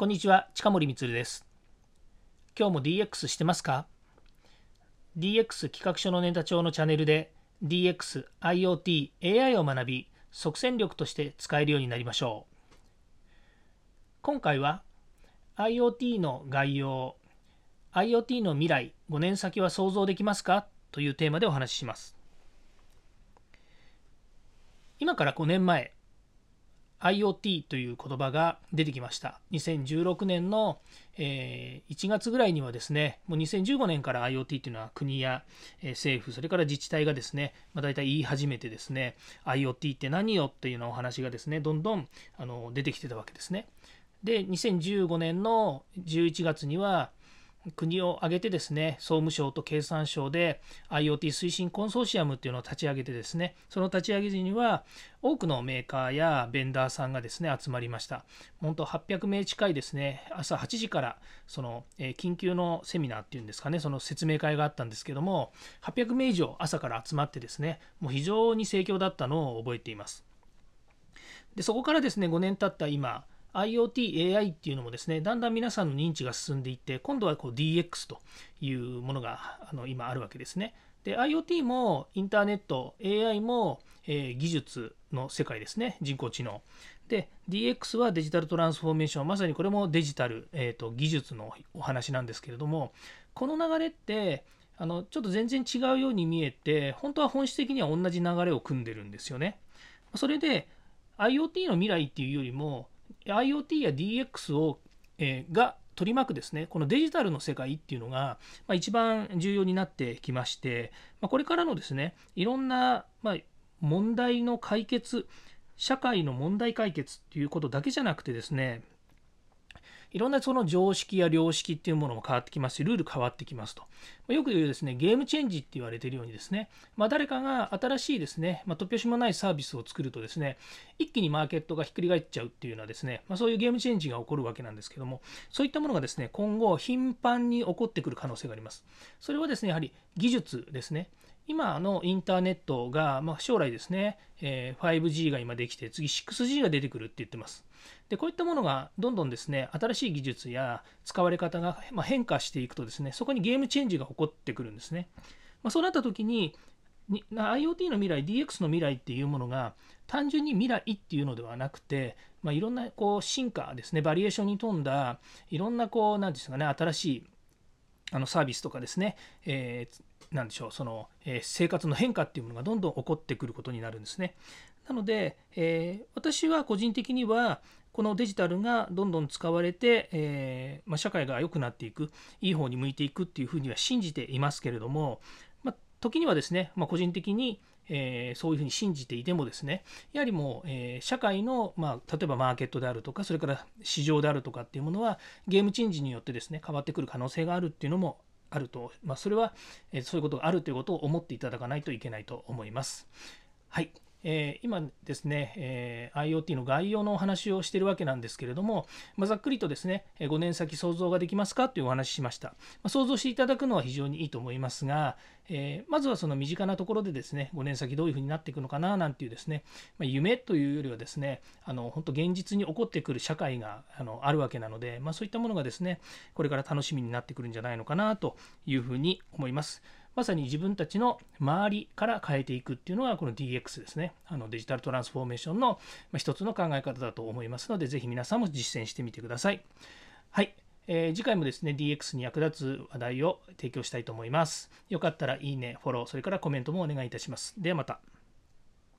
こんにちは、近森光です。今日も DX してますか ?DX 企画書のネタ帳のチャンネルで DX、IoT、AI を学び、即戦力として使えるようになりましょう。今回は IoT の概要、IoT の未来、5年先は想像できますか？というテーマでお話しします。今から5年前、IoT という言葉が出てきました。2016年の、え1月ぐらいにはですね、もう2015年から IoT というのは国や、え政府、それから自治体がですね、まあ、大体言い始めてですね、IoT って何よっていうようなお話がですね、どんどんあの出てきてたわけですね。で、2015年の11月には、国を挙げてですね、総務省と経産省で IoT 推進コンソーシアムっていうのを立ち上げてですね、その立ち上げ時には多くのメーカーやベンダーさんがですね、集まりました。本当800名近いですね、朝8時からその、え緊急のセミナーっていうんですかね、その説明会があったんですけども、800名以上朝から集まってですね、もう非常に盛況だったのを覚えています。でそこからですね5年経った今 IoT、AI っていうのもですねだんだん皆さんの認知が進んでいって今度はこう DX というものがあの今あるわけですね。で IoT もインターネット AI も、えー技術の世界ですね人工知能で DX はデジタルトランスフォーメーションまさにこれもデジタル、えーと技術のお話なんですけれどもこの流れってあのちょっと全然違うように見えて本当は本質的には同じ流れを組んでるんですよね。それで IoT の未来っていうよりも IoT や DX を、えーが取り巻くですねこのデジタルの世界っていうのが、まあ、一番重要になってきまして、まあ、これからのですねいろんな、まあ、問題の解決社会の問題解決っていうことだけじゃなくてですねいろんなその常識や良識っていうものも変わってきますし、ルール変わってきますと。まよく言うですね、ゲームチェンジって言われているようにですね、まあ、誰かが新しいですね、まあ、突拍子もないサービスを作るとですね、一気にマーケットがひっくり返っちゃうっていうようなですね、まあ、そういうゲームチェンジが起こるわけなんですけども、そういったものがですね、今後頻繁に起こってくる可能性があります。それはですね、やはり技術ですね。今のインターネットが、まあ、将来ですね、え 5G が今できて、次 6G が出てくるって言ってます。でこういったものがどんどんですね新しい技術や使われ方が変化していくとですねそこにゲームチェンジが起こってくるんですね。まあ、そうなった時に IoT の未来 DX の未来っていうものが単純に未来っていうのではなくて、まあ、いろんなこう進化ですねバリエーションに富んだいろんなこう何ですかね新しいあのサービスとかですね、えーなんでしょうその、え生活の変化っていうものがどんどん起こってくることになるんですね。なので、え私は個人的にはこのデジタルがどんどん使われて、えま、社会が良くなっていくいい方に向いていくっていうふうには信じていますけれども、ま、時にはですね、ま、個人的にえーそういうふうに信じていてもですねやはりもう、えー社会の、まあ、例えばマーケットであるとかそれから市場であるとかっていうものはゲームチェンジによってですね変わってくる可能性があるっていうのもあると、まあ、それは、えそういうことがあるということを思っていただかないといけないと思います。はい。えー今ですね、えー IoT の概要のお話をしているわけなんですけれども、まあ、ざっくりとですね、え5年先想像ができますかというお話ししました。まあ、想像していただくのは非常にいいと思いますが、えーまずはその身近なところでですね、5年先どういうふうになっていくのかななんていうですね、まあ、夢というよりはですね、あの本当現実に起こってくる社会があのあるわけなので、ま、そういったものがですね、これから楽しみになってくるんじゃないのかなというふうに思います。まさに自分たちの周りから変えていくっていうのがこの DX ですね。あのデジタルトランスフォーメーションの一つの考え方だと思いますので、ぜひ皆さんも実践してみてください。はい。えー次回もですね、DX に役立つ話題を提供したいと思います。よかったらいいね、フォロー、それからコメントもお願いいたします。ではまた。